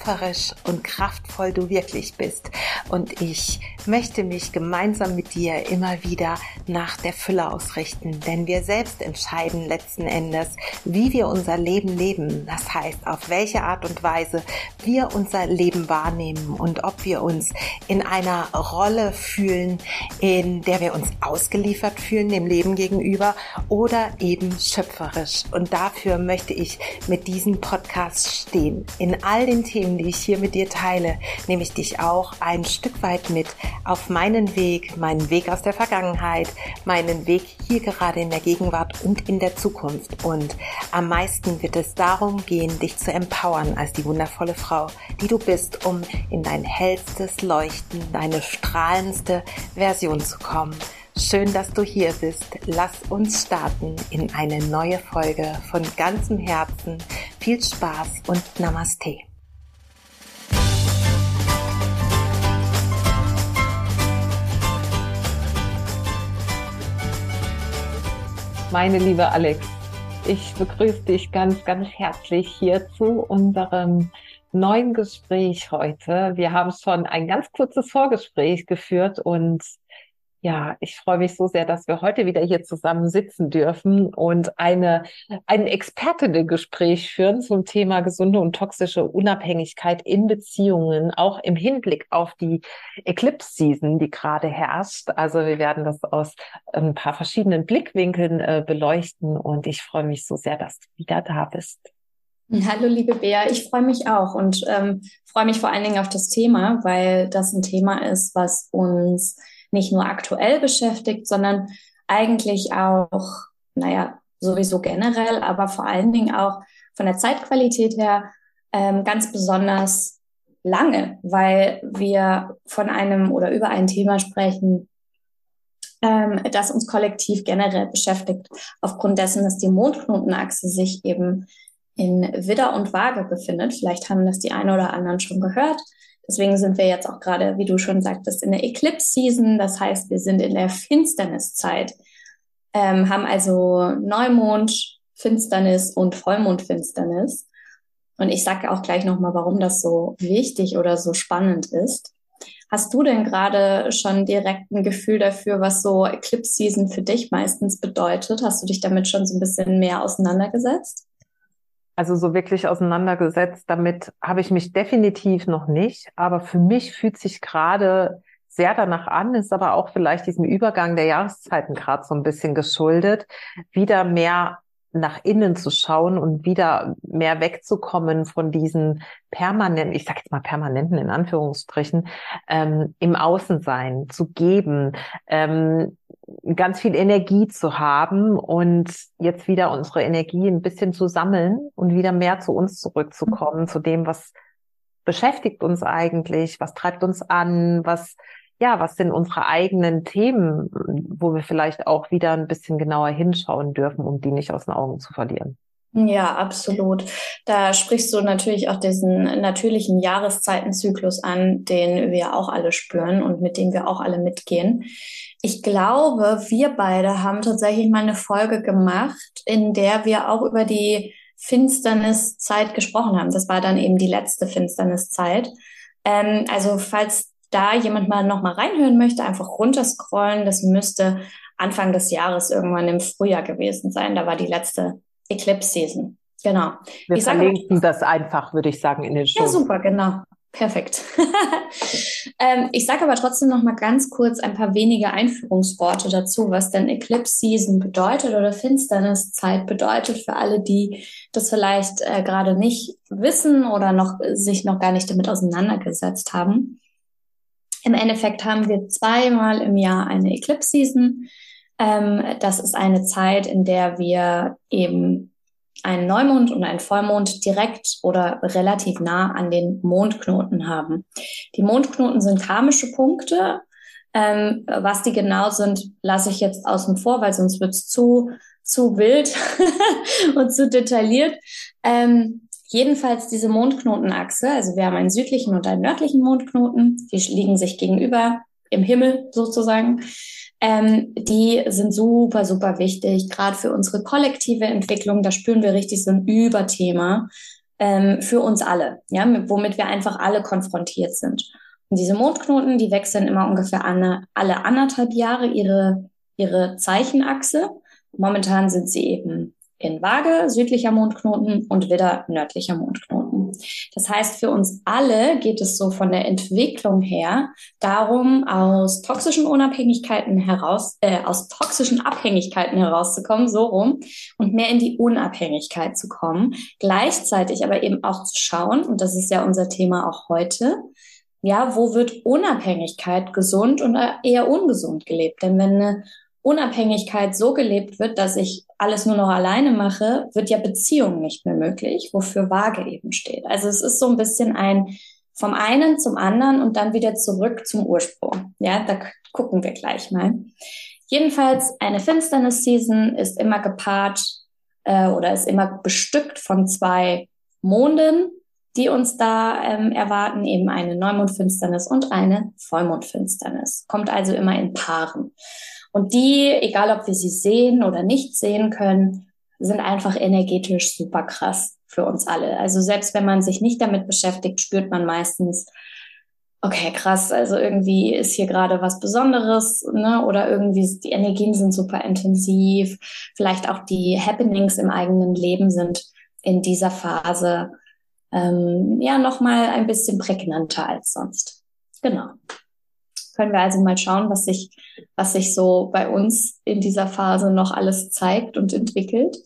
schöpferisch und kraftvoll du wirklich bist. Und ich möchte mich gemeinsam mit dir immer wieder nach der Fülle ausrichten, denn wir selbst entscheiden letzten Endes, wie wir unser Leben leben. Das heißt, auf welche Art und Weise wir unser Leben wahrnehmen und ob wir uns in einer Rolle fühlen, in der wir uns ausgeliefert fühlen dem Leben gegenüber oder eben schöpferisch. Und dafür möchte ich mit diesem Podcast stehen. In all den Themen, die ich hier mit dir teile, nehme ich dich auch ein Stück weit mit auf meinen Weg, meinen Weg aus der Vergangenheit, meinen Weg hier gerade in der Gegenwart und in der Zukunft. Und am meisten wird es darum gehen, dich zu empowern als die wundervolle Frau, die du bist, um in dein hellstes Leuchten, deine strahlendste Version zu kommen. Schön, dass du hier bist. Lass uns starten in eine neue Folge von ganzem Herzen. Viel Spaß und Namaste. Meine liebe Alex, ich begrüße dich ganz, ganz herzlich hier zu unserem neuen Gespräch heute. Wir haben schon ein ganz kurzes Vorgespräch geführt und ja, ich freue mich so sehr, dass wir heute wieder hier zusammen sitzen dürfen und eine, ein Expertinnen-Gespräch führen zum Thema gesunde und toxische Unabhängigkeit in Beziehungen, auch im Hinblick auf die Eclipse-Season, die gerade herrscht. Also wir werden das aus ein paar verschiedenen Blickwinkeln äh, beleuchten und ich freue mich so sehr, dass du wieder da bist. Hallo, liebe Bea, ich freue mich auch und ähm, freue mich vor allen Dingen auf das Thema, weil das ein Thema ist, was uns nicht nur aktuell beschäftigt, sondern eigentlich auch, naja, sowieso generell, aber vor allen Dingen auch von der Zeitqualität her ähm, ganz besonders lange, weil wir von einem oder über ein Thema sprechen, ähm, das uns kollektiv generell beschäftigt, aufgrund dessen, dass die Mondknotenachse sich eben in Widder und Waage befindet. Vielleicht haben das die eine oder anderen schon gehört. Deswegen sind wir jetzt auch gerade, wie du schon sagtest, in der Eclipse-Season. Das heißt, wir sind in der Finsterniszeit, ähm, haben also Neumond, Finsternis und Vollmondfinsternis. Und ich sage auch gleich nochmal, warum das so wichtig oder so spannend ist. Hast du denn gerade schon direkt ein Gefühl dafür, was so Eclipse Season für dich meistens bedeutet? Hast du dich damit schon so ein bisschen mehr auseinandergesetzt? Also so wirklich auseinandergesetzt damit habe ich mich definitiv noch nicht. Aber für mich fühlt sich gerade sehr danach an, ist aber auch vielleicht diesem Übergang der Jahreszeiten gerade so ein bisschen geschuldet, wieder mehr nach innen zu schauen und wieder mehr wegzukommen von diesen permanenten, ich sage jetzt mal permanenten in Anführungsstrichen, ähm, im Außensein zu geben, ähm, ganz viel Energie zu haben und jetzt wieder unsere Energie ein bisschen zu sammeln und wieder mehr zu uns zurückzukommen, zu dem, was beschäftigt uns eigentlich, was treibt uns an, was ja, was sind unsere eigenen Themen, wo wir vielleicht auch wieder ein bisschen genauer hinschauen dürfen, um die nicht aus den Augen zu verlieren. Ja, absolut. Da sprichst du natürlich auch diesen natürlichen Jahreszeitenzyklus an, den wir auch alle spüren und mit dem wir auch alle mitgehen. Ich glaube, wir beide haben tatsächlich mal eine Folge gemacht, in der wir auch über die Finsterniszeit gesprochen haben. Das war dann eben die letzte Finsterniszeit. Ähm, also falls da jemand mal noch mal reinhören möchte, einfach runterscrollen. Das müsste Anfang des Jahres irgendwann im Frühjahr gewesen sein. Da war die letzte Eclipse Season. Genau. Wir ich verlinken das einfach, würde ich sagen, in den Show. Ja, super, genau. Perfekt. ähm, ich sage aber trotzdem noch mal ganz kurz ein paar wenige Einführungsworte dazu, was denn Eclipse Season bedeutet oder Finsterniszeit bedeutet für alle, die das vielleicht äh, gerade nicht wissen oder noch sich noch gar nicht damit auseinandergesetzt haben. Im Endeffekt haben wir zweimal im Jahr eine Eclipse Season. Ähm, das ist eine Zeit, in der wir eben einen Neumond und einen Vollmond direkt oder relativ nah an den Mondknoten haben. Die Mondknoten sind karmische Punkte. Ähm, was die genau sind, lasse ich jetzt außen vor, weil sonst wird es zu, zu wild und zu detailliert. Ähm, jedenfalls diese Mondknotenachse, also wir haben einen südlichen und einen nördlichen Mondknoten, die liegen sich gegenüber im Himmel sozusagen ähm, die sind super, super wichtig, gerade für unsere kollektive Entwicklung. Da spüren wir richtig so ein Überthema ähm, für uns alle, ja, mit, womit wir einfach alle konfrontiert sind. Und diese Mondknoten, die wechseln immer ungefähr an, alle anderthalb Jahre ihre, ihre Zeichenachse. Momentan sind sie eben in Waage, südlicher Mondknoten und wieder nördlicher Mondknoten. Das heißt, für uns alle geht es so von der Entwicklung her darum, aus toxischen Unabhängigkeiten heraus, äh, aus toxischen Abhängigkeiten herauszukommen, so rum, und mehr in die Unabhängigkeit zu kommen. Gleichzeitig aber eben auch zu schauen, und das ist ja unser Thema auch heute, ja, wo wird Unabhängigkeit gesund und eher ungesund gelebt? Denn wenn eine Unabhängigkeit so gelebt wird, dass ich alles nur noch alleine mache, wird ja Beziehung nicht mehr möglich, wofür Waage eben steht. Also es ist so ein bisschen ein vom einen zum anderen und dann wieder zurück zum Ursprung. Ja, da gucken wir gleich mal. Jedenfalls eine Finsternis-Season ist immer gepaart äh, oder ist immer bestückt von zwei Monden, die uns da ähm, erwarten, eben eine Neumondfinsternis und eine Vollmondfinsternis. Kommt also immer in Paaren. Und die, egal ob wir sie sehen oder nicht sehen können, sind einfach energetisch super krass für uns alle. Also selbst wenn man sich nicht damit beschäftigt, spürt man meistens, okay, krass, also irgendwie ist hier gerade was Besonderes, ne? Oder irgendwie die Energien sind super intensiv. Vielleicht auch die Happenings im eigenen Leben sind in dieser Phase ähm, ja nochmal ein bisschen prägnanter als sonst. Genau können wir also mal schauen, was sich, was sich so bei uns in dieser Phase noch alles zeigt und entwickelt.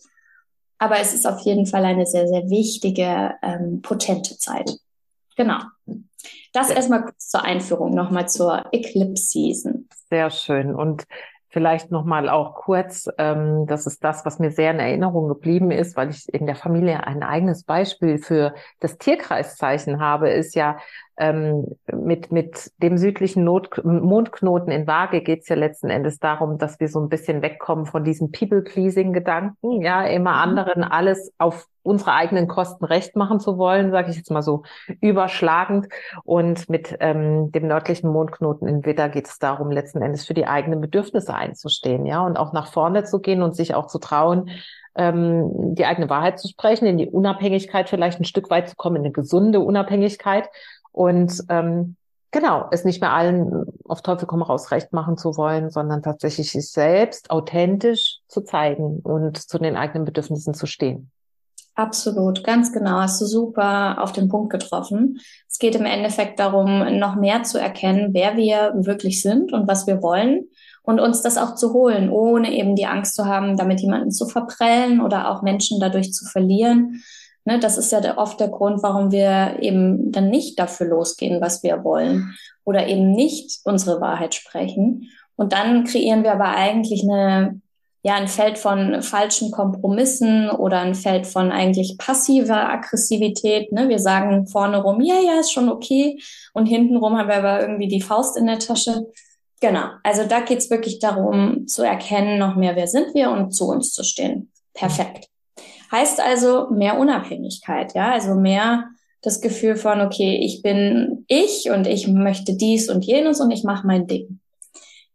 Aber es ist auf jeden Fall eine sehr, sehr wichtige, ähm, potente Zeit. Genau. Das erstmal kurz zur Einführung, nochmal zur Eclipse Season. Sehr schön. Und vielleicht nochmal auch kurz, ähm, das ist das, was mir sehr in Erinnerung geblieben ist, weil ich in der Familie ein eigenes Beispiel für das Tierkreiszeichen habe, ist ja, ähm, mit, mit dem südlichen Not Mondknoten in Waage geht es ja letzten Endes darum, dass wir so ein bisschen wegkommen von diesem People-Pleasing-Gedanken, ja, immer mhm. anderen alles auf unsere eigenen Kosten recht machen zu wollen, sage ich jetzt mal so überschlagend. Und mit ähm, dem nördlichen Mondknoten in Widder geht es darum, letzten Endes für die eigenen Bedürfnisse einzustehen, ja, und auch nach vorne zu gehen und sich auch zu trauen, ähm, die eigene Wahrheit zu sprechen, in die Unabhängigkeit vielleicht ein Stück weit zu kommen, in eine gesunde Unabhängigkeit und ähm, genau, es nicht mehr allen auf Teufel komm raus recht machen zu wollen, sondern tatsächlich sich selbst authentisch zu zeigen und zu den eigenen Bedürfnissen zu stehen. Absolut, ganz genau. Hast du super auf den Punkt getroffen. Es geht im Endeffekt darum, noch mehr zu erkennen, wer wir wirklich sind und was wir wollen und uns das auch zu holen, ohne eben die Angst zu haben, damit jemanden zu verprellen oder auch Menschen dadurch zu verlieren, Ne, das ist ja oft der Grund, warum wir eben dann nicht dafür losgehen, was wir wollen oder eben nicht unsere Wahrheit sprechen. Und dann kreieren wir aber eigentlich eine, ja, ein Feld von falschen Kompromissen oder ein Feld von eigentlich passiver Aggressivität. Ne? Wir sagen vorne rum, ja, ja, ist schon okay. Und hintenrum haben wir aber irgendwie die Faust in der Tasche. Genau. Also da geht's wirklich darum, zu erkennen, noch mehr, wer sind wir und zu uns zu stehen. Perfekt. Heißt also mehr Unabhängigkeit, ja, also mehr das Gefühl von, okay, ich bin ich und ich möchte dies und jenes und ich mache mein Ding.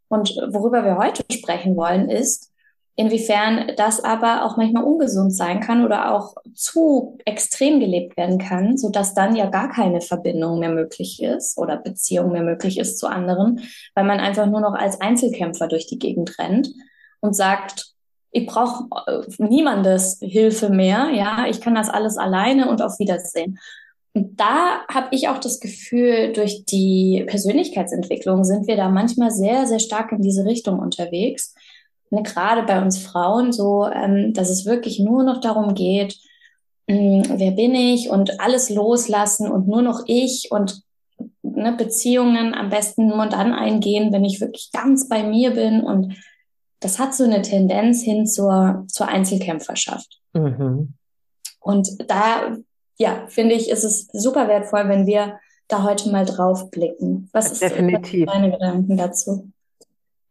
Und worüber wir heute sprechen wollen, ist, inwiefern das aber auch manchmal ungesund sein kann oder auch zu extrem gelebt werden kann, so dass dann ja gar keine Verbindung mehr möglich ist oder Beziehung mehr möglich ist zu anderen, weil man einfach nur noch als Einzelkämpfer durch die Gegend rennt und sagt, ich brauche äh, niemandes Hilfe mehr, ja, ich kann das alles alleine und auf Wiedersehen. Und da habe ich auch das Gefühl, durch die Persönlichkeitsentwicklung sind wir da manchmal sehr, sehr stark in diese Richtung unterwegs. Ne, gerade bei uns Frauen so, ähm, dass es wirklich nur noch darum geht, mh, hm, wer bin ich und alles loslassen und nur noch ich und ne, Beziehungen am besten nur dann eingehen, wenn ich wirklich ganz bei mir bin und das hat so eine Tendenz hin zur, zur Einzelkämpferschaft. Mhm. Und da, ja, finde ich, ist es super wertvoll, wenn wir da heute mal drauf blicken. Was ist Definitiv. deine Gedanken dazu?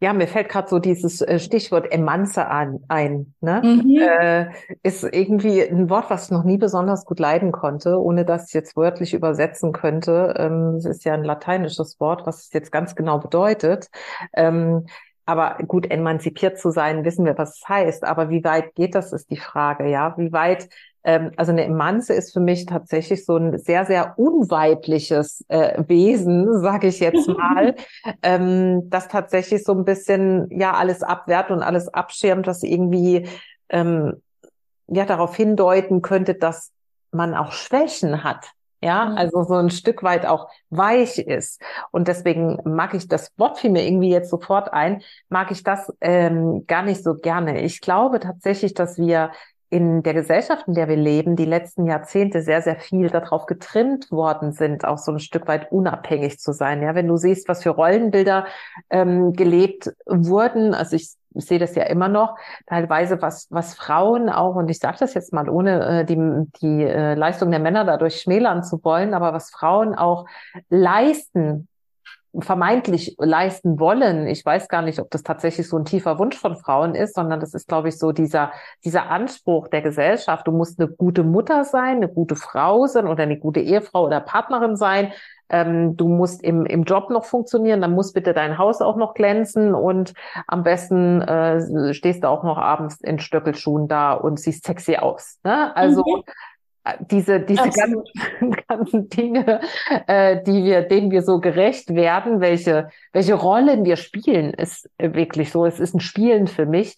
Ja, mir fällt gerade so dieses äh, Stichwort Emanze an, ein. Ne? Mhm. Äh, ist irgendwie ein Wort, was ich noch nie besonders gut leiden konnte, ohne dass ich jetzt wörtlich übersetzen könnte. Ähm, es ist ja ein lateinisches Wort, was es jetzt ganz genau bedeutet. Ähm, aber gut, emanzipiert zu sein, wissen wir, was es heißt. Aber wie weit geht das, ist die Frage, ja? Wie weit ähm, also eine Emanze ist für mich tatsächlich so ein sehr, sehr unweibliches äh, Wesen, sage ich jetzt mal, ähm, das tatsächlich so ein bisschen ja alles abwehrt und alles abschirmt, was irgendwie ähm, ja darauf hindeuten könnte, dass man auch Schwächen hat. Ja, mhm. also so ein Stück weit auch weich ist. Und deswegen mag ich das Wort fiel mir irgendwie jetzt sofort ein, mag ich das ähm, gar nicht so gerne. Ich glaube tatsächlich, dass wir in der Gesellschaft, in der wir leben, die letzten Jahrzehnte sehr, sehr viel darauf getrimmt worden sind, auch so ein Stück weit unabhängig zu sein. Ja, wenn du siehst, was für Rollenbilder ähm, gelebt wurden, also ich, ich sehe das ja immer noch, teilweise was, was Frauen auch, und ich sage das jetzt mal, ohne äh, die, die äh, Leistung der Männer dadurch schmälern zu wollen, aber was Frauen auch leisten vermeintlich leisten wollen. Ich weiß gar nicht, ob das tatsächlich so ein tiefer Wunsch von Frauen ist, sondern das ist, glaube ich, so dieser, dieser Anspruch der Gesellschaft. Du musst eine gute Mutter sein, eine gute Frau sein oder eine gute Ehefrau oder Partnerin sein. Ähm, du musst im, im Job noch funktionieren, dann muss bitte dein Haus auch noch glänzen und am besten äh, stehst du auch noch abends in Stöckelschuhen da und siehst sexy aus. Ne? Also mhm diese, diese ganzen, ganzen Dinge, äh, die wir, denen wir so gerecht werden, welche, welche Rollen wir spielen, ist wirklich so. Es ist ein Spielen für mich.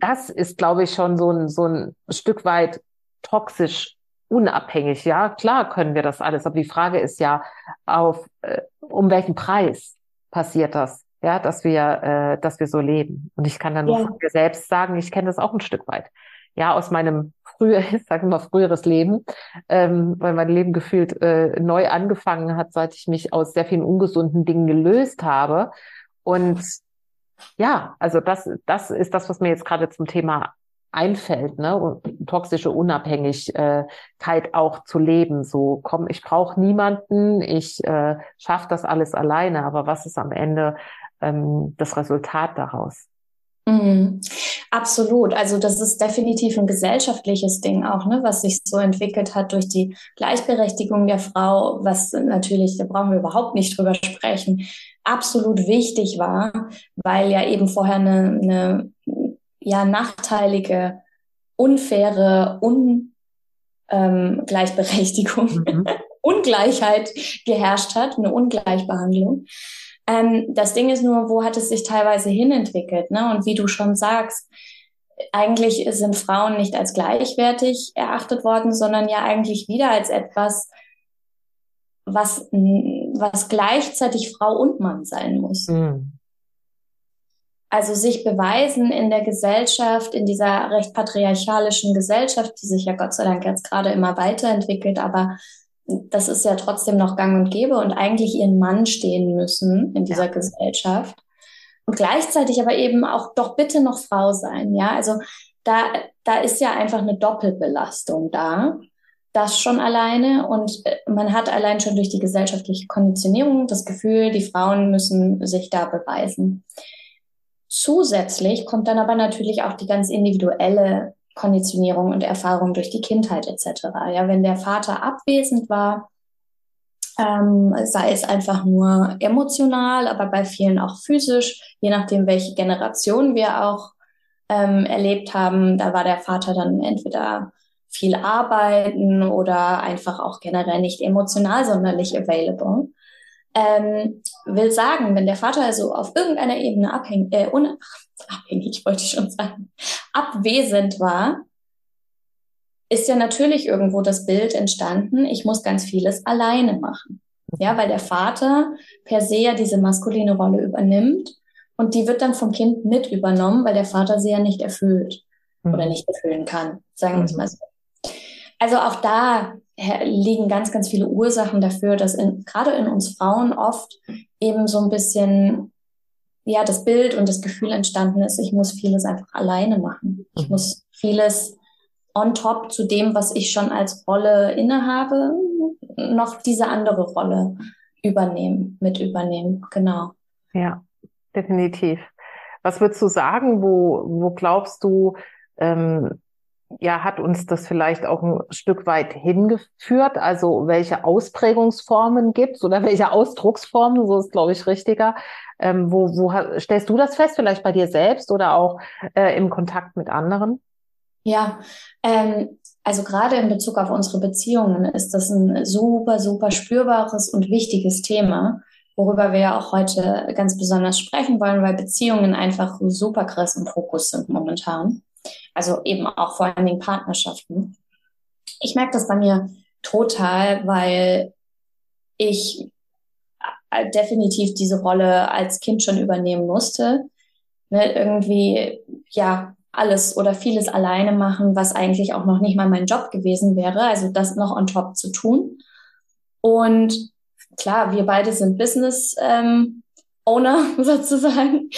Das ist, glaube ich, schon so ein, so ein Stück weit toxisch unabhängig. Ja, klar können wir das alles. Aber die Frage ist ja, auf, äh, um welchen Preis passiert das? Ja, dass wir, äh, dass wir so leben. Und ich kann dann nur ja. von mir selbst sagen, ich kenne das auch ein Stück weit. Ja, aus meinem früher, ich sage mal früheres Leben, ähm, weil mein Leben gefühlt äh, neu angefangen hat, seit ich mich aus sehr vielen ungesunden Dingen gelöst habe. Und ja, also das, das ist das, was mir jetzt gerade zum Thema einfällt, ne? toxische Unabhängigkeit auch zu leben. So, komm, ich brauche niemanden, ich äh, schaffe das alles alleine, aber was ist am Ende ähm, das Resultat daraus? Mhm. Absolut. Also das ist definitiv ein gesellschaftliches Ding auch, ne, was sich so entwickelt hat durch die Gleichberechtigung der Frau, was natürlich, da brauchen wir überhaupt nicht drüber sprechen, absolut wichtig war, weil ja eben vorher eine, eine ja nachteilige, unfaire, Ungleichberechtigung, ähm, mhm. Ungleichheit geherrscht hat, eine Ungleichbehandlung. Ähm, das Ding ist nur, wo hat es sich teilweise hinentwickelt? Ne? Und wie du schon sagst, eigentlich sind Frauen nicht als gleichwertig erachtet worden, sondern ja eigentlich wieder als etwas, was, was gleichzeitig Frau und Mann sein muss. Mhm. Also sich beweisen in der Gesellschaft, in dieser recht patriarchalischen Gesellschaft, die sich ja Gott sei Dank jetzt gerade immer weiterentwickelt, aber das ist ja trotzdem noch gang und gäbe und eigentlich ihren Mann stehen müssen in dieser ja. Gesellschaft. Und gleichzeitig aber eben auch doch bitte noch Frau sein, ja. Also da, da ist ja einfach eine Doppelbelastung da. Das schon alleine und äh, man hat allein schon durch die gesellschaftliche Konditionierung das Gefühl, die Frauen müssen sich da beweisen. Zusätzlich kommt dann aber natürlich auch die ganz individuelle Konditionierung und Erfahrung durch die Kindheit etc. Ja, wenn der Vater abwesend war, ähm, sei es einfach nur emotional, aber bei vielen auch physisch, je nachdem, welche Generation wir auch ähm, erlebt haben, da war der Vater dann entweder viel arbeiten oder einfach auch generell nicht emotional sonderlich available. Ähm, will sagen, wenn der Vater also auf irgendeiner Ebene abhängig, äh, unabhängig wollte ich schon sagen, abwesend war, ist ja natürlich irgendwo das Bild entstanden, ich muss ganz vieles alleine machen. Ja, weil der Vater per se ja diese maskuline Rolle übernimmt und die wird dann vom Kind mit übernommen, weil der Vater sie ja nicht erfüllt mhm. oder nicht erfüllen kann, sagen wir es mhm. mal so. Also auch da liegen ganz, ganz viele Ursachen dafür, dass in, gerade in uns Frauen oft eben so ein bisschen ja das Bild und das Gefühl entstanden ist, ich muss vieles einfach alleine machen. Ich mhm. muss vieles on top zu dem, was ich schon als Rolle innehabe, noch diese andere Rolle übernehmen, mit übernehmen. Genau. Ja, definitiv. Was würdest du sagen, wo, wo glaubst du, ähm, ja, hat uns das vielleicht auch ein Stück weit hingeführt? Also welche Ausprägungsformen gibt es oder welche Ausdrucksformen, so ist glaube ich richtiger. Ähm, wo, wo stellst du das fest, vielleicht bei dir selbst oder auch äh, im Kontakt mit anderen? Ja, ähm, also gerade in Bezug auf unsere Beziehungen ist das ein super, super spürbares und wichtiges Thema, worüber wir ja auch heute ganz besonders sprechen wollen, weil Beziehungen einfach super krass im Fokus sind momentan. Also eben auch vor allen Dingen Partnerschaften. Ich merke das bei mir total, weil ich äh, definitiv diese Rolle als Kind schon übernehmen musste. Ne, irgendwie, ja, alles oder vieles alleine machen, was eigentlich auch noch nicht mal mein Job gewesen wäre. Also das noch on top zu tun. Und klar, wir beide sind Business ähm, Owner sozusagen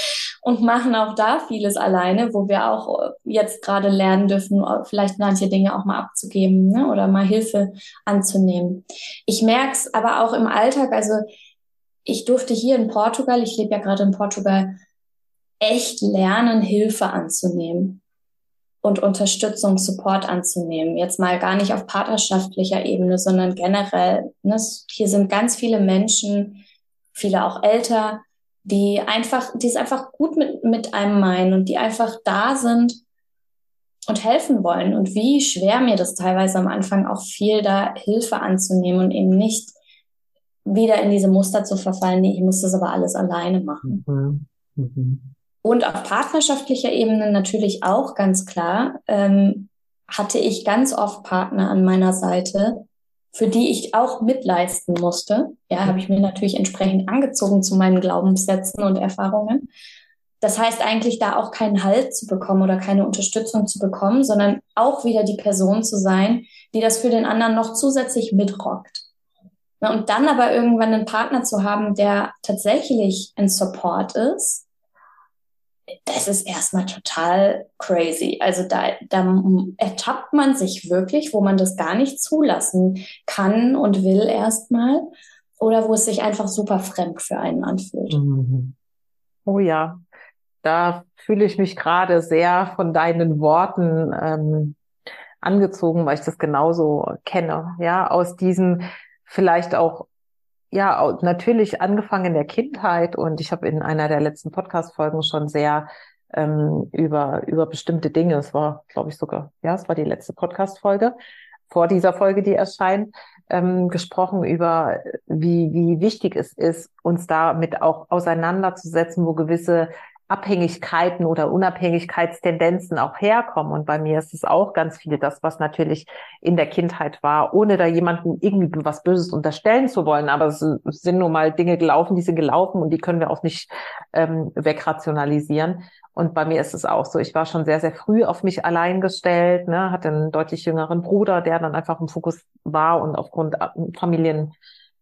und machen auch da vieles alleine, wo wir auch äh, jetzt gerade lernen dürfen, äh, vielleicht manche Dinge auch mal abzugeben ne, oder mal Hilfe anzunehmen. Ich merke es aber auch im Alltag, also ich durfte hier in Portugal, ich lebe ja gerade in Portugal, echt lernen, Hilfe anzunehmen und Unterstützung, Support anzunehmen. Jetzt mal gar nicht auf partnerschaftlicher Ebene, sondern generell. Ne? Hier sind ganz viele Menschen, viele auch älter, die einfach, die es einfach gut mit, mit einem meinen und die einfach da sind und helfen wollen. Und wie schwer mir das teilweise am Anfang auch fiel, da Hilfe anzunehmen und eben nicht wieder in diese Muster zu verfallen, nee, ich muss das aber alles alleine machen. Mhm. Mhm. Und auf partnerschaftlicher Ebene natürlich auch ganz klar, ähm, hatte ich ganz oft Partner an meiner Seite, für die ich auch mitleisten musste. Ja, habe ich mir natürlich entsprechend angezogen zu meinen Glaubenssätzen und Erfahrungen. Das heißt eigentlich da auch keinen Halt zu bekommen oder keine Unterstützung zu bekommen, sondern auch wieder die Person zu sein, die das für den anderen noch zusätzlich mitrockt. Und dann aber irgendwann einen Partner zu haben, der tatsächlich ein Support ist, das ist erstmal total crazy. Also da, da ertappt man sich wirklich, wo man das gar nicht zulassen kann und will erstmal oder wo es sich einfach super fremd für einen anfühlt. Mhm. Oh ja, da fühle ich mich gerade sehr von deinen Worten ähm, angezogen, weil ich das genauso kenne. Ja, aus diesem vielleicht auch ja, natürlich angefangen in der Kindheit und ich habe in einer der letzten Podcast-Folgen schon sehr ähm, über, über bestimmte Dinge, es war, glaube ich, sogar, ja, es war die letzte Podcast-Folge, vor dieser Folge, die erscheint, ähm, gesprochen über, wie, wie wichtig es ist, uns damit auch auseinanderzusetzen, wo gewisse Abhängigkeiten oder Unabhängigkeitstendenzen auch herkommen. Und bei mir ist es auch ganz viel das, was natürlich in der Kindheit war, ohne da jemandem irgendwie was Böses unterstellen zu wollen. Aber es sind nun mal Dinge gelaufen, die sind gelaufen und die können wir auch nicht ähm, wegrationalisieren. Und bei mir ist es auch so. Ich war schon sehr, sehr früh auf mich allein gestellt, ne, hatte einen deutlich jüngeren Bruder, der dann einfach im Fokus war und aufgrund äh, Familien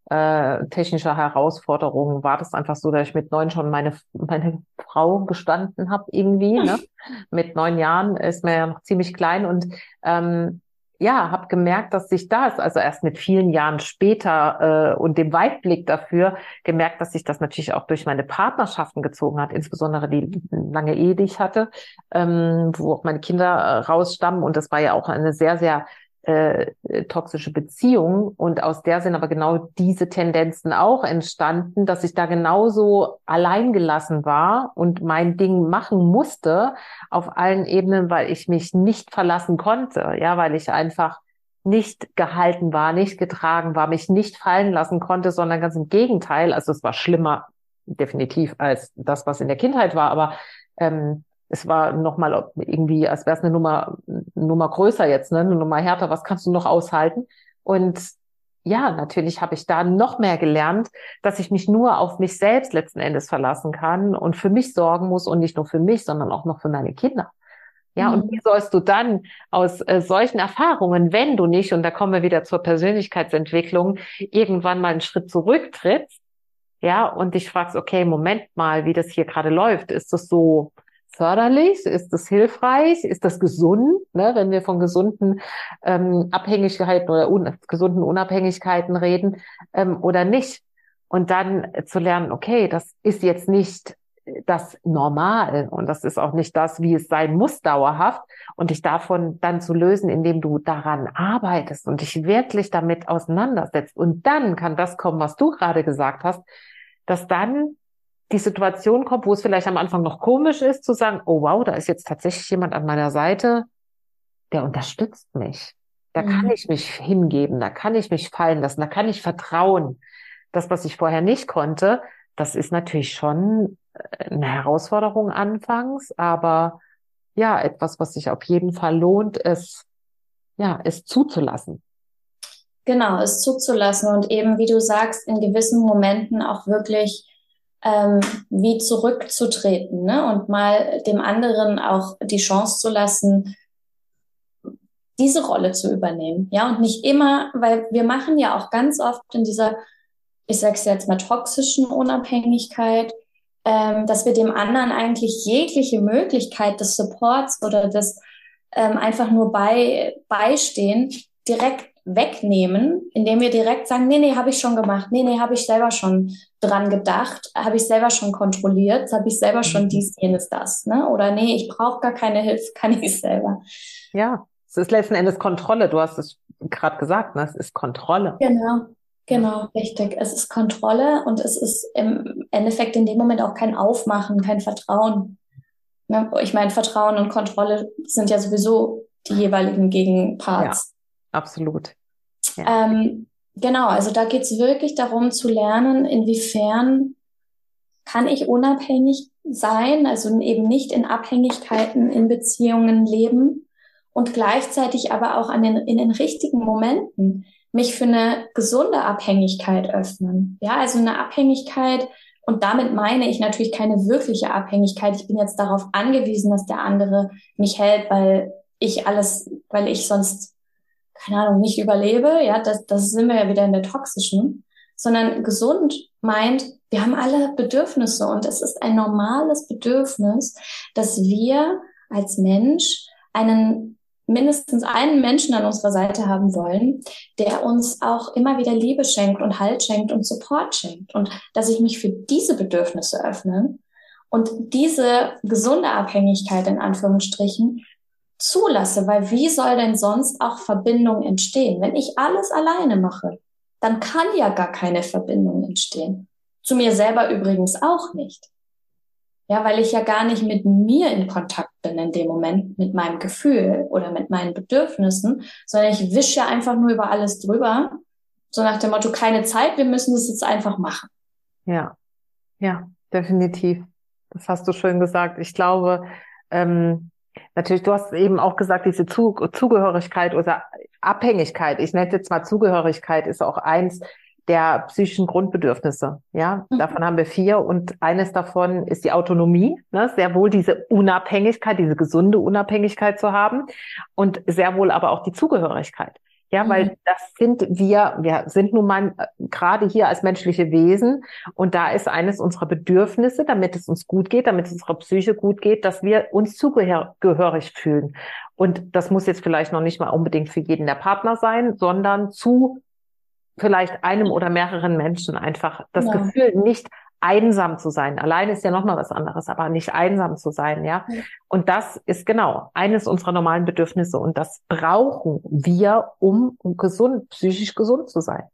äh, technischer Herausforderungen war das einfach so, dass ich mit neun schon meine, meine Frau gestanden habe irgendwie. Ne? mit neun Jahren ist mir ja noch ziemlich klein und ähm, ja, habe gemerkt, dass sich das, also erst mit vielen Jahren später äh, und dem Weitblick dafür, gemerkt, dass sich das natürlich auch durch meine Partnerschaften gezogen hat, insbesondere die lange Ehe, die ich hatte, ähm, wo auch meine Kinder äh, rausstammen. Und das war ja auch eine sehr, sehr äh, toxische Beziehung und aus der sind aber genau diese Tendenzen auch entstanden, dass ich da genauso alleingelassen war und mein Ding machen musste auf allen Ebenen, weil ich mich nicht verlassen konnte, ja, weil ich einfach nicht gehalten war, nicht getragen war, mich nicht fallen lassen konnte, sondern ganz im Gegenteil. Also es war schlimmer definitiv als das, was in der Kindheit war, aber ähm, es war nochmal irgendwie, als wäre es eine Nummer, Nummer größer jetzt, ne? eine Nummer härter, was kannst du noch aushalten? Und ja, natürlich habe ich da noch mehr gelernt, dass ich mich nur auf mich selbst letzten Endes verlassen kann und für mich sorgen muss und nicht nur für mich, sondern auch noch für meine Kinder. Ja, mhm. und wie sollst du dann aus äh, solchen Erfahrungen, wenn du nicht, und da kommen wir wieder zur Persönlichkeitsentwicklung, irgendwann mal einen Schritt zurücktrittst, ja, und dich fragst, okay, Moment mal, wie das hier gerade läuft, ist das so, förderlich? Ist das hilfreich? Ist das gesund? Ne? Wenn wir von gesunden ähm, Abhängigkeiten oder un gesunden Unabhängigkeiten reden ähm, oder nicht? Und dann zu lernen, okay, das ist jetzt nicht das Normal und das ist auch nicht das, wie es sein muss dauerhaft und dich davon dann zu lösen, indem du daran arbeitest und dich wirklich damit auseinandersetzt. Und dann kann das kommen, was du gerade gesagt hast, dass dann die Situation kommt, wo es vielleicht am Anfang noch komisch ist, zu sagen, oh wow, da ist jetzt tatsächlich jemand an meiner Seite, der unterstützt mich. Da mhm. kann ich mich hingeben, da kann ich mich fallen lassen, da kann ich vertrauen. Das, was ich vorher nicht konnte, das ist natürlich schon äh, eine Herausforderung anfangs, aber ja, etwas, was sich auf jeden Fall lohnt, ist, ja, es zuzulassen. Genau, es zuzulassen und eben, wie du sagst, in gewissen Momenten auch wirklich ähm, wie zurückzutreten ne? und mal dem anderen auch die Chance zu lassen, diese Rolle zu übernehmen. Ja, und nicht immer, weil wir machen ja auch ganz oft in dieser, ich sag's jetzt mal, toxischen Unabhängigkeit, ähm, dass wir dem anderen eigentlich jegliche Möglichkeit des Supports oder des ähm, einfach nur bei, beistehen direkt wegnehmen, indem wir direkt sagen, nee, nee, habe ich schon gemacht, nee, nee, habe ich selber schon dran gedacht, habe ich selber schon kontrolliert, habe ich selber schon mhm. dies, jenes, das, ne? Oder nee, ich brauche gar keine Hilfe, kann ich selber. Ja, es ist letzten Endes Kontrolle. Du hast es gerade gesagt, ne? es ist Kontrolle. Genau, genau, richtig. Es ist Kontrolle und es ist im Endeffekt in dem Moment auch kein Aufmachen, kein Vertrauen. Ne? Ich meine, Vertrauen und Kontrolle sind ja sowieso die jeweiligen Gegenparts. Ja absolut. Ja. Ähm, genau, also da geht es wirklich darum zu lernen, inwiefern kann ich unabhängig sein, also eben nicht in Abhängigkeiten in Beziehungen leben und gleichzeitig aber auch an den, in den richtigen Momenten mich für eine gesunde Abhängigkeit öffnen. Ja, also eine Abhängigkeit, und damit meine ich natürlich keine wirkliche Abhängigkeit. Ich bin jetzt darauf angewiesen, dass der andere mich hält, weil ich alles, weil ich sonst keine Ahnung, nicht überlebe, ja, das, das sind wir ja wieder in der toxischen, sondern gesund meint, wir haben alle Bedürfnisse und es ist ein normales Bedürfnis, dass wir als Mensch einen mindestens einen Menschen an unserer Seite haben wollen, der uns auch immer wieder Liebe schenkt und Halt schenkt und Support schenkt. Und dass ich mich für diese Bedürfnisse öffne und diese gesunde Abhängigkeit in Anführungsstrichen zulasse, weil wie soll denn sonst auch Verbindung entstehen? Wenn ich alles alleine mache, dann kann ja gar keine Verbindung entstehen. Zu mir selber übrigens auch nicht. Ja, weil ich ja gar nicht mit mir in Kontakt bin in dem Moment, mit meinem Gefühl oder mit meinen Bedürfnissen, sondern ich wische ja einfach nur über alles drüber. So nach dem Motto, keine Zeit, wir müssen das jetzt einfach machen. Ja, ja, definitiv. Das hast du schön gesagt. Ich glaube, ähm, Natürlich, du hast eben auch gesagt, diese Zugehörigkeit oder Abhängigkeit, ich nenne es jetzt mal Zugehörigkeit, ist auch eins der psychischen Grundbedürfnisse. Ja, mhm. davon haben wir vier und eines davon ist die Autonomie, ne? sehr wohl diese Unabhängigkeit, diese gesunde Unabhängigkeit zu haben und sehr wohl aber auch die Zugehörigkeit. Ja, weil mhm. das sind wir, wir sind nun mal äh, gerade hier als menschliche Wesen und da ist eines unserer Bedürfnisse, damit es uns gut geht, damit es unserer Psyche gut geht, dass wir uns zugehörig fühlen. Und das muss jetzt vielleicht noch nicht mal unbedingt für jeden der Partner sein, sondern zu vielleicht einem oder mehreren Menschen einfach das ja. Gefühl nicht einsam zu sein. Allein ist ja nochmal was anderes, aber nicht einsam zu sein, ja. Und das ist genau eines unserer normalen Bedürfnisse und das brauchen wir, um, um gesund, psychisch gesund zu sein.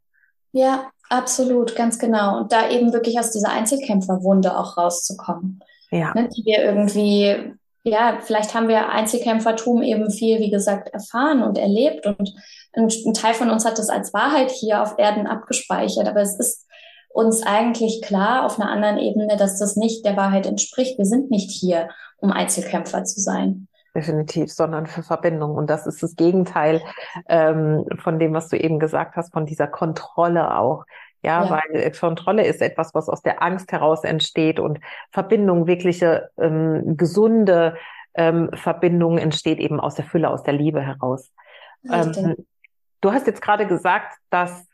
Ja, absolut, ganz genau. Und da eben wirklich aus dieser Einzelkämpferwunde auch rauszukommen. Ja. Ne, die wir irgendwie, ja, vielleicht haben wir Einzelkämpfertum eben viel, wie gesagt, erfahren und erlebt und ein, ein Teil von uns hat das als Wahrheit hier auf Erden abgespeichert, aber es ist uns eigentlich klar auf einer anderen Ebene, dass das nicht der Wahrheit entspricht. Wir sind nicht hier, um Einzelkämpfer zu sein. Definitiv, sondern für Verbindung. Und das ist das Gegenteil ähm, von dem, was du eben gesagt hast, von dieser Kontrolle auch. Ja, ja, weil Kontrolle ist etwas, was aus der Angst heraus entsteht und Verbindung, wirkliche ähm, gesunde ähm, Verbindung entsteht eben aus der Fülle, aus der Liebe heraus. Ähm, du hast jetzt gerade gesagt, dass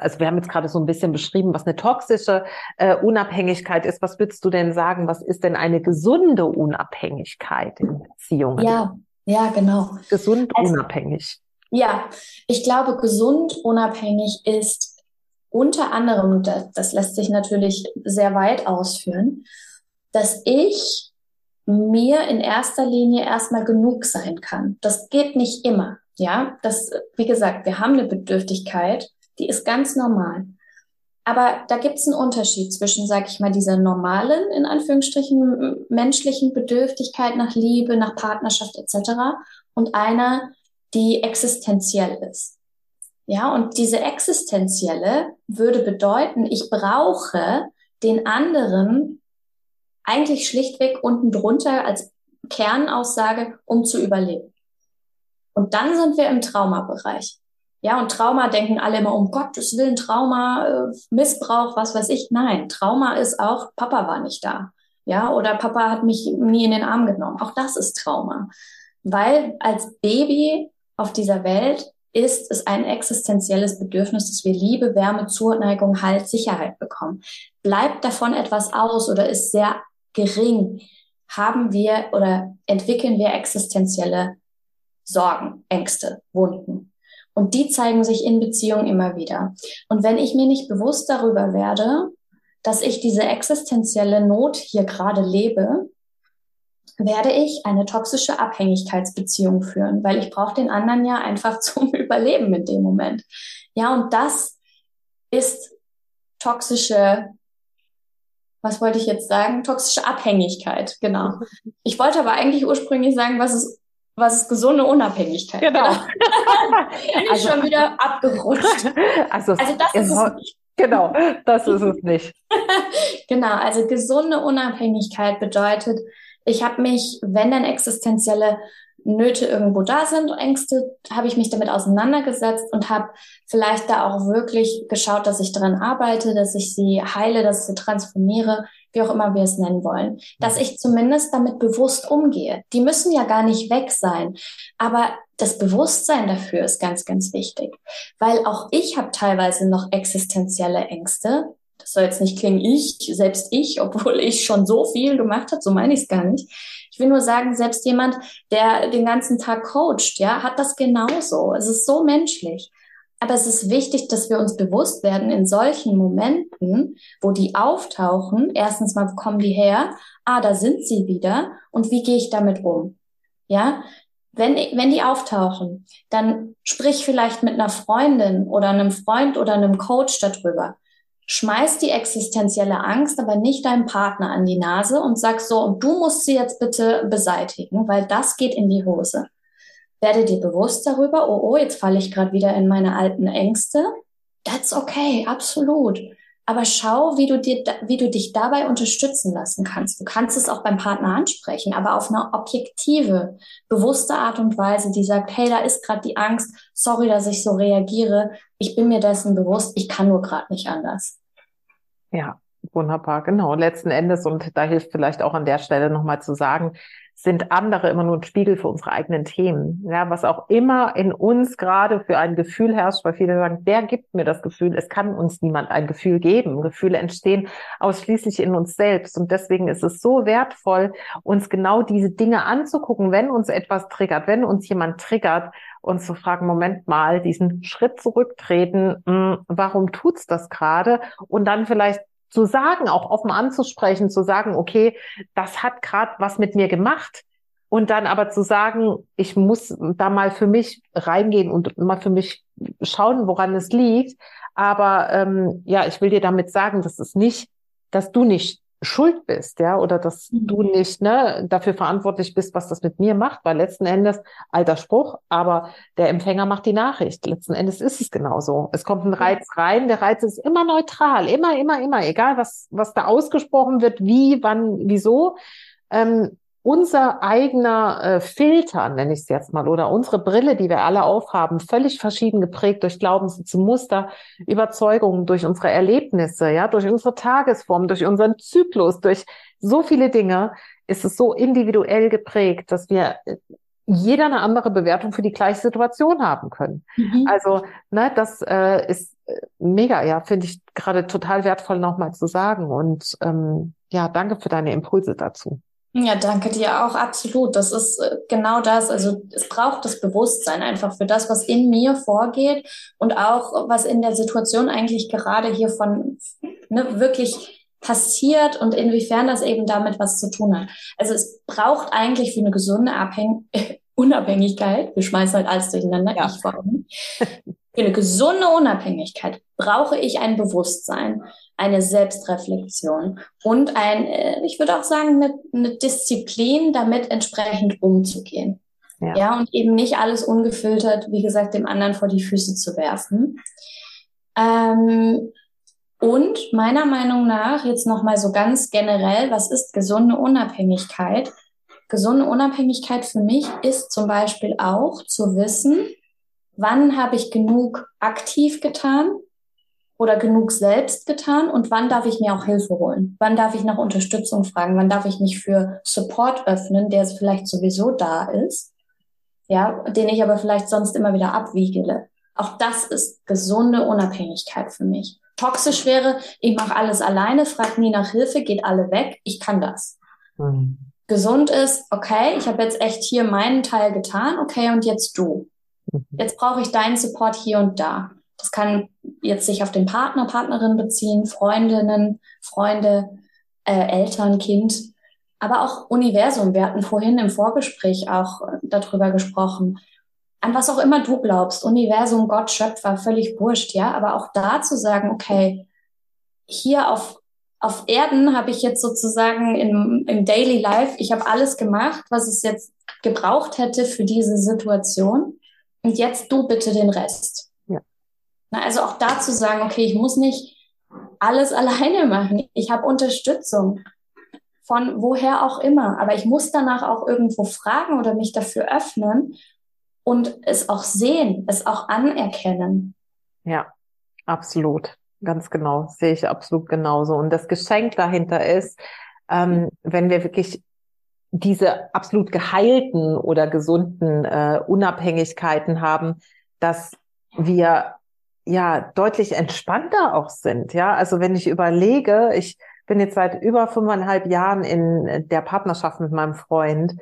also wir haben jetzt gerade so ein bisschen beschrieben, was eine toxische äh, Unabhängigkeit ist. Was würdest du denn sagen? Was ist denn eine gesunde Unabhängigkeit in Beziehungen? Ja, ja, genau. Gesund also, unabhängig. Ja, ich glaube, gesund unabhängig ist unter anderem, das, das lässt sich natürlich sehr weit ausführen, dass ich mir in erster Linie erstmal genug sein kann. Das geht nicht immer. Ja, das, wie gesagt, wir haben eine Bedürftigkeit, die ist ganz normal. Aber da gibt es einen Unterschied zwischen, sag ich mal, dieser normalen, in Anführungsstrichen, menschlichen Bedürftigkeit nach Liebe, nach Partnerschaft etc. und einer, die existenziell ist. Ja, und diese existenzielle würde bedeuten, ich brauche den anderen eigentlich schlichtweg unten drunter als Kernaussage, um zu überleben. Und dann sind wir im Traumabereich. Ja, und Trauma denken alle immer, um Gottes Willen, Trauma, äh, Missbrauch, was weiß ich. Nein, Trauma ist auch, Papa war nicht da. Ja, oder Papa hat mich nie in den Arm genommen. Auch das ist Trauma. Weil als Baby auf dieser Welt ist es ein existenzielles Bedürfnis, dass wir Liebe, Wärme, Zuneigung, Halt, Sicherheit bekommen. Bleibt davon etwas aus oder ist sehr gering, haben wir oder entwickeln wir existenzielle Sorgen, Ängste, Wunden. Und die zeigen sich in Beziehungen immer wieder. Und wenn ich mir nicht bewusst darüber werde, dass ich diese existenzielle Not hier gerade lebe, werde ich eine toxische Abhängigkeitsbeziehung führen, weil ich brauche den anderen ja einfach zum Überleben in dem Moment. Ja, und das ist toxische, was wollte ich jetzt sagen? Toxische Abhängigkeit, genau. Ich wollte aber eigentlich ursprünglich sagen, was ist was ist gesunde Unabhängigkeit? Genau. Bin ich also, schon wieder abgerutscht. Also, also das ist es nicht. Genau, das ist es nicht. genau, also gesunde Unabhängigkeit bedeutet, ich habe mich, wenn dann existenzielle Nöte irgendwo da sind, Ängste, habe ich mich damit auseinandergesetzt und habe vielleicht da auch wirklich geschaut, dass ich daran arbeite, dass ich sie heile, dass ich sie transformiere, wie auch immer wir es nennen wollen. Dass ich zumindest damit bewusst umgehe. Die müssen ja gar nicht weg sein, aber das Bewusstsein dafür ist ganz, ganz wichtig, weil auch ich habe teilweise noch existenzielle Ängste. Das soll jetzt nicht klingen, ich, selbst ich, obwohl ich schon so viel gemacht habe, so meine ich es gar nicht. Ich will nur sagen, selbst jemand, der den ganzen Tag coacht, ja, hat das genauso. Es ist so menschlich. Aber es ist wichtig, dass wir uns bewusst werden in solchen Momenten, wo die auftauchen. Erstens mal, wo kommen die her? Ah, da sind sie wieder. Und wie gehe ich damit um? Ja, wenn, wenn die auftauchen, dann sprich vielleicht mit einer Freundin oder einem Freund oder einem Coach darüber. Schmeiß die existenzielle Angst aber nicht deinem Partner an die Nase und sag so, und du musst sie jetzt bitte beseitigen, weil das geht in die Hose werde dir bewusst darüber, oh, oh, jetzt falle ich gerade wieder in meine alten Ängste. That's okay, absolut. Aber schau, wie du dir, wie du dich dabei unterstützen lassen kannst. Du kannst es auch beim Partner ansprechen, aber auf eine objektive, bewusste Art und Weise, die sagt, hey, da ist gerade die Angst, sorry, dass ich so reagiere. Ich bin mir dessen bewusst, ich kann nur gerade nicht anders. Ja, wunderbar, genau. Letzten Endes, und da hilft vielleicht auch an der Stelle nochmal zu sagen, sind andere immer nur ein Spiegel für unsere eigenen Themen. Ja, was auch immer in uns gerade für ein Gefühl herrscht, weil viele sagen, der gibt mir das Gefühl, es kann uns niemand ein Gefühl geben. Gefühle entstehen ausschließlich in uns selbst. Und deswegen ist es so wertvoll, uns genau diese Dinge anzugucken, wenn uns etwas triggert, wenn uns jemand triggert, uns zu fragen, Moment mal, diesen Schritt zurücktreten, hm, warum tut's das gerade? Und dann vielleicht zu sagen, auch offen anzusprechen, zu sagen, okay, das hat gerade was mit mir gemacht. Und dann aber zu sagen, ich muss da mal für mich reingehen und mal für mich schauen, woran es liegt. Aber ähm, ja, ich will dir damit sagen, dass es nicht, dass du nicht schuld bist, ja, oder dass mhm. du nicht ne, dafür verantwortlich bist, was das mit mir macht, weil letzten Endes alter Spruch, aber der Empfänger macht die Nachricht. Letzten Endes ist es genauso. Es kommt ein Reiz rein, der Reiz ist immer neutral, immer, immer, immer, egal was was da ausgesprochen wird, wie, wann, wieso. Ähm, unser eigener äh, Filter, nenne ich es jetzt mal, oder unsere Brille, die wir alle aufhaben, völlig verschieden geprägt durch Glaubenssätze, Muster, Überzeugungen, durch unsere Erlebnisse, ja, durch unsere Tagesform, durch unseren Zyklus, durch so viele Dinge, ist es so individuell geprägt, dass wir äh, jeder eine andere Bewertung für die gleiche Situation haben können. Mhm. Also, ne, das äh, ist äh, mega, ja, finde ich gerade total wertvoll nochmal zu sagen. Und ähm, ja, danke für deine Impulse dazu. Ja, danke dir auch, absolut. Das ist äh, genau das. Also es braucht das Bewusstsein einfach für das, was in mir vorgeht und auch was in der Situation eigentlich gerade hier von ne, wirklich passiert und inwiefern das eben damit was zu tun hat. Also es braucht eigentlich für eine gesunde Abhäng Unabhängigkeit, wir schmeißen halt alles durcheinander, ja. ich vor allem. Für eine gesunde Unabhängigkeit brauche ich ein Bewusstsein, eine Selbstreflexion und ein, äh, ich würde auch sagen, eine, eine Disziplin, damit entsprechend umzugehen. Ja. ja, und eben nicht alles ungefiltert, wie gesagt, dem anderen vor die Füße zu werfen. Ähm, und meiner Meinung nach, jetzt nochmal so ganz generell, was ist gesunde Unabhängigkeit? Gesunde Unabhängigkeit für mich ist zum Beispiel auch zu wissen, wann habe ich genug aktiv getan oder genug selbst getan und wann darf ich mir auch Hilfe holen? Wann darf ich nach Unterstützung fragen? Wann darf ich mich für Support öffnen, der vielleicht sowieso da ist? Ja, den ich aber vielleicht sonst immer wieder abwiegele. Auch das ist gesunde Unabhängigkeit für mich toxisch wäre, ich mache alles alleine, frag nie nach Hilfe, geht alle weg, ich kann das. Mhm. Gesund ist, okay, ich habe jetzt echt hier meinen Teil getan, okay, und jetzt du. Mhm. Jetzt brauche ich deinen Support hier und da. Das kann jetzt sich auf den Partner, Partnerin beziehen, Freundinnen, Freunde, äh, Eltern, Kind, aber auch Universum. Wir hatten vorhin im Vorgespräch auch äh, darüber gesprochen an was auch immer du glaubst, Universum, Gott, Schöpfer, völlig wurscht, ja, aber auch da zu sagen, okay, hier auf, auf Erden habe ich jetzt sozusagen im, im Daily Life, ich habe alles gemacht, was es jetzt gebraucht hätte für diese Situation und jetzt du bitte den Rest. Na, also auch da zu sagen, okay, ich muss nicht alles alleine machen, ich habe Unterstützung von woher auch immer, aber ich muss danach auch irgendwo fragen oder mich dafür öffnen und es auch sehen, es auch anerkennen. Ja, absolut. Ganz genau. Sehe ich absolut genauso. Und das Geschenk dahinter ist, ähm, wenn wir wirklich diese absolut geheilten oder gesunden äh, Unabhängigkeiten haben, dass wir ja deutlich entspannter auch sind. Ja, also wenn ich überlege, ich bin jetzt seit über fünfeinhalb Jahren in der Partnerschaft mit meinem Freund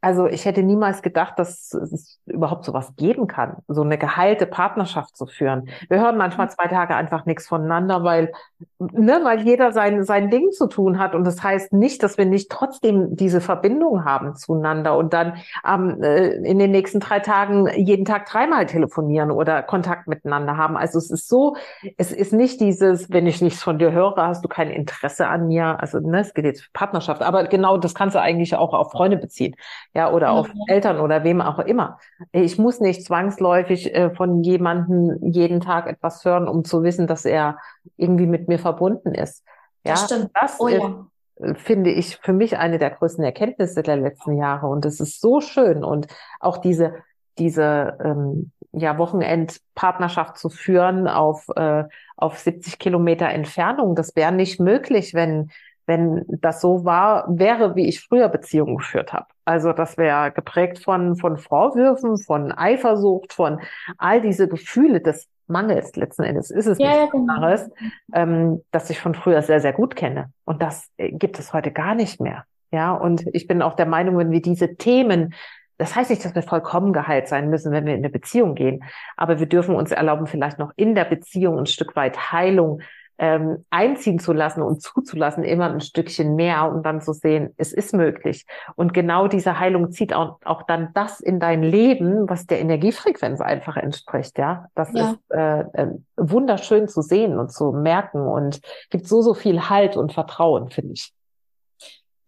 also ich hätte niemals gedacht, dass es überhaupt sowas geben kann, so eine geheilte Partnerschaft zu führen. Wir hören manchmal zwei Tage einfach nichts voneinander, weil, ne, weil jeder sein, sein Ding zu tun hat. Und das heißt nicht, dass wir nicht trotzdem diese Verbindung haben zueinander und dann ähm, in den nächsten drei Tagen jeden Tag dreimal telefonieren oder Kontakt miteinander haben. Also es ist so, es ist nicht dieses, wenn ich nichts von dir höre, hast du kein Interesse an mir. Also ne, es geht jetzt für Partnerschaft. Aber genau das kannst du eigentlich auch auf Freunde beziehen ja, oder auf mhm. Eltern oder wem auch immer. Ich muss nicht zwangsläufig äh, von jemandem jeden Tag etwas hören, um zu wissen, dass er irgendwie mit mir verbunden ist. Ja, das, stimmt. das oh, ist, ja. Finde ich, für mich eine der größten Erkenntnisse der letzten Jahre. Und es ist so schön. Und auch diese, diese ähm, ja, Wochenendpartnerschaft zu führen auf, äh, auf 70 Kilometer Entfernung, das wäre nicht möglich, wenn wenn das so war, wäre, wie ich früher Beziehungen geführt habe. Also das wäre geprägt von, von Vorwürfen, von Eifersucht, von all diese Gefühle des Mangels letzten Endes ist es ja, nichts genau. anderes, ähm, dass ich von früher sehr, sehr gut kenne. Und das äh, gibt es heute gar nicht mehr. Ja, und ich bin auch der Meinung, wenn wir diese Themen das heißt nicht, dass wir vollkommen geheilt sein müssen, wenn wir in eine Beziehung gehen. Aber wir dürfen uns erlauben, vielleicht noch in der Beziehung ein Stück weit Heilung ähm, einziehen zu lassen und zuzulassen, immer ein Stückchen mehr und dann zu sehen, es ist möglich. Und genau diese Heilung zieht auch, auch dann das in dein Leben, was der Energiefrequenz einfach entspricht. Ja, das ja. ist äh, äh, wunderschön zu sehen und zu merken und gibt so, so viel Halt und Vertrauen, finde ich.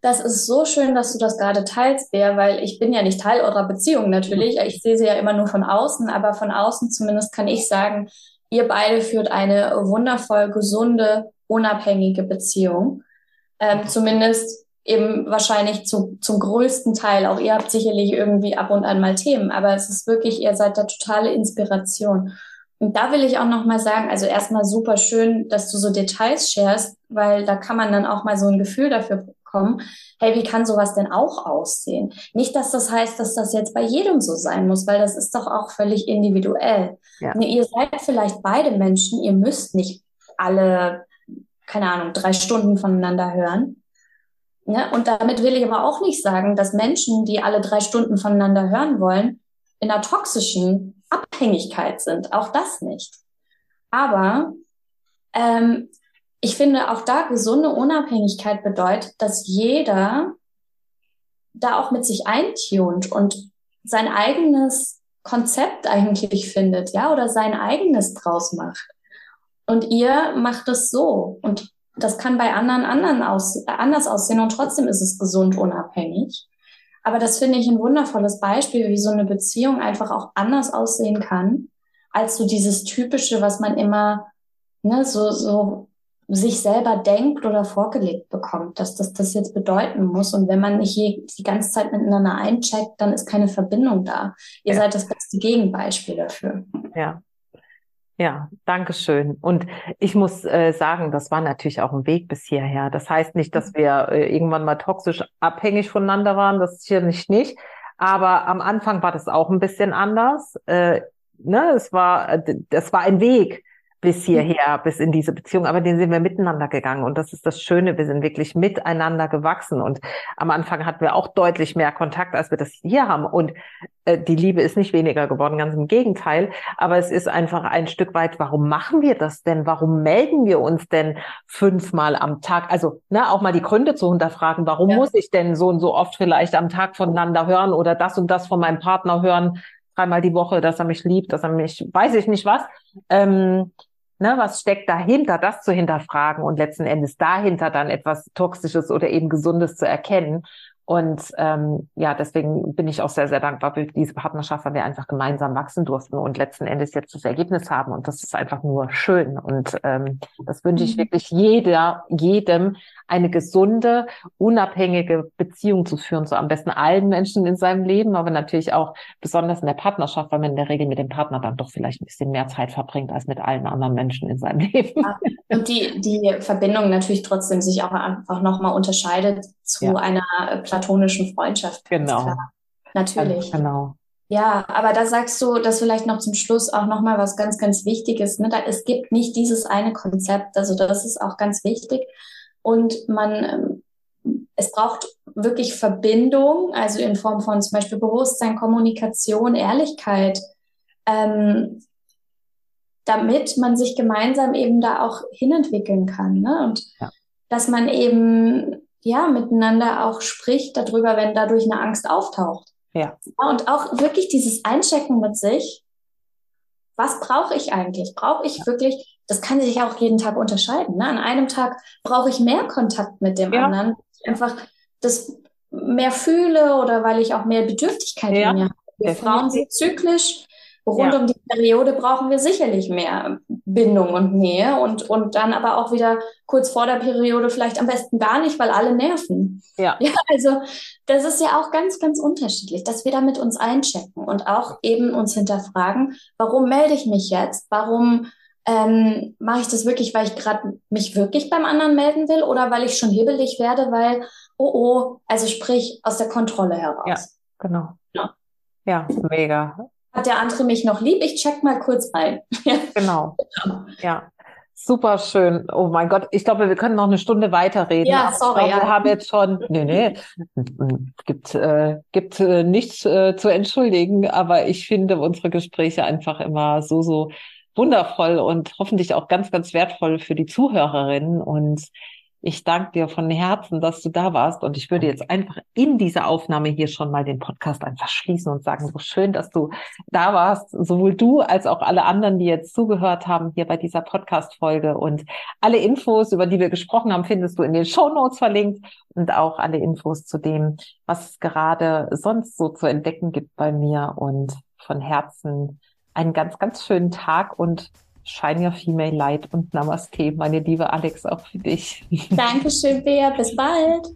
Das ist so schön, dass du das gerade teilst, Bea, weil ich bin ja nicht Teil eurer Beziehung natürlich. Ich sehe sie ja immer nur von außen, aber von außen zumindest kann ich sagen, Ihr beide führt eine wundervoll gesunde, unabhängige Beziehung. Ähm, zumindest eben wahrscheinlich zu, zum größten Teil. Auch ihr habt sicherlich irgendwie ab und an mal Themen, aber es ist wirklich, ihr seid der totale Inspiration. Und da will ich auch nochmal sagen, also erstmal super schön, dass du so Details sharest, weil da kann man dann auch mal so ein Gefühl dafür bekommen, hey, wie kann sowas denn auch aussehen? Nicht, dass das heißt, dass das jetzt bei jedem so sein muss, weil das ist doch auch völlig individuell. Ja. Ne, ihr seid vielleicht beide Menschen, ihr müsst nicht alle, keine Ahnung, drei Stunden voneinander hören. Ne? Und damit will ich aber auch nicht sagen, dass Menschen, die alle drei Stunden voneinander hören wollen, in einer toxischen Abhängigkeit sind. Auch das nicht. Aber ähm, ich finde auch da gesunde Unabhängigkeit bedeutet, dass jeder da auch mit sich eintunt und sein eigenes Konzept eigentlich findet, ja, oder sein eigenes draus macht. Und ihr macht es so. Und das kann bei anderen, anderen aus, anders aussehen und trotzdem ist es gesund unabhängig. Aber das finde ich ein wundervolles Beispiel, wie so eine Beziehung einfach auch anders aussehen kann, als so dieses typische, was man immer ne, so, so sich selber denkt oder vorgelegt bekommt, dass das das jetzt bedeuten muss. Und wenn man nicht je, die ganze Zeit miteinander eincheckt, dann ist keine Verbindung da. Ihr ja. seid das beste Gegenbeispiel dafür. Ja. Ja, danke schön. Und ich muss äh, sagen, das war natürlich auch ein Weg bis hierher. Das heißt nicht, dass wir äh, irgendwann mal toxisch abhängig voneinander waren. Das ist hier nicht nicht. Aber am Anfang war das auch ein bisschen anders. Äh, ne, es war, äh, das war ein Weg bis mhm. hierher, bis in diese Beziehung, aber den sind wir miteinander gegangen und das ist das Schöne, wir sind wirklich miteinander gewachsen und am Anfang hatten wir auch deutlich mehr Kontakt, als wir das hier haben und äh, die Liebe ist nicht weniger geworden, ganz im Gegenteil, aber es ist einfach ein Stück weit, warum machen wir das denn? Warum melden wir uns denn fünfmal am Tag? Also ne, auch mal die Gründe zu hinterfragen, warum ja. muss ich denn so und so oft vielleicht am Tag voneinander hören oder das und das von meinem Partner hören, dreimal die Woche, dass er mich liebt, dass er mich, weiß ich nicht was. Ähm, Ne, was steckt dahinter, das zu hinterfragen und letzten Endes dahinter dann etwas Toxisches oder eben Gesundes zu erkennen. Und ähm, ja, deswegen bin ich auch sehr, sehr dankbar für diese Partnerschaft, weil wir einfach gemeinsam wachsen durften und letzten Endes jetzt das Ergebnis haben. Und das ist einfach nur schön. Und ähm, das wünsche ich mhm. wirklich jeder, jedem, eine gesunde, unabhängige Beziehung zu führen, so am besten allen Menschen in seinem Leben, aber natürlich auch besonders in der Partnerschaft, weil man in der Regel mit dem Partner dann doch vielleicht ein bisschen mehr Zeit verbringt als mit allen anderen Menschen in seinem Leben. Ja, und die, die Verbindung natürlich trotzdem sich auch einfach nochmal unterscheidet zu ja. einer platonischen Freundschaft. Genau. Natürlich. Genau. Ja, aber da sagst du, dass vielleicht noch zum Schluss auch nochmal was ganz, ganz Wichtiges. Ne? Da, es gibt nicht dieses eine Konzept. Also das ist auch ganz wichtig und man, ähm, es braucht wirklich Verbindung, also in Form von zum Beispiel Bewusstsein, Kommunikation, Ehrlichkeit, ähm, damit man sich gemeinsam eben da auch hinentwickeln kann. Ne? Und ja. dass man eben ja miteinander auch spricht darüber, wenn dadurch eine Angst auftaucht. Ja. Und auch wirklich dieses Einchecken mit sich. Was brauche ich eigentlich? Brauche ich ja. wirklich das kann sich auch jeden Tag unterscheiden. Ne? An einem Tag brauche ich mehr Kontakt mit dem ja. anderen. Einfach das mehr fühle oder weil ich auch mehr Bedürftigkeit ja. in mir habe. Wir Frauen sind zyklisch Rund ja. um die Periode brauchen wir sicherlich mehr Bindung und Nähe und, und dann aber auch wieder kurz vor der Periode vielleicht am besten gar nicht, weil alle nerven. Ja. ja. Also das ist ja auch ganz, ganz unterschiedlich, dass wir da mit uns einchecken und auch eben uns hinterfragen, warum melde ich mich jetzt? Warum ähm, mache ich das wirklich, weil ich gerade mich wirklich beim anderen melden will oder weil ich schon hibbelig werde, weil, oh oh, also sprich aus der Kontrolle heraus. Ja, genau. Ja, ja mega. Hat der andere mich noch lieb? Ich check mal kurz ein. genau. Ja. Super schön. Oh mein Gott, ich glaube, wir können noch eine Stunde weiterreden. Ja, sorry. Glaube, ja. Wir haben jetzt schon, nee, nee, gibt, äh, gibt äh, nichts äh, zu entschuldigen, aber ich finde unsere Gespräche einfach immer so, so wundervoll und hoffentlich auch ganz, ganz wertvoll für die Zuhörerinnen. Und ich danke dir von Herzen, dass du da warst. Und ich würde jetzt einfach in dieser Aufnahme hier schon mal den Podcast einfach schließen und sagen, so schön, dass du da warst. Sowohl du als auch alle anderen, die jetzt zugehört haben hier bei dieser Podcast-Folge. Und alle Infos, über die wir gesprochen haben, findest du in den Show Notes verlinkt und auch alle Infos zu dem, was es gerade sonst so zu entdecken gibt bei mir. Und von Herzen einen ganz, ganz schönen Tag und Shine Your Female Light und Namaste, meine liebe Alex, auch für dich. Dankeschön, Bea. Bis bald.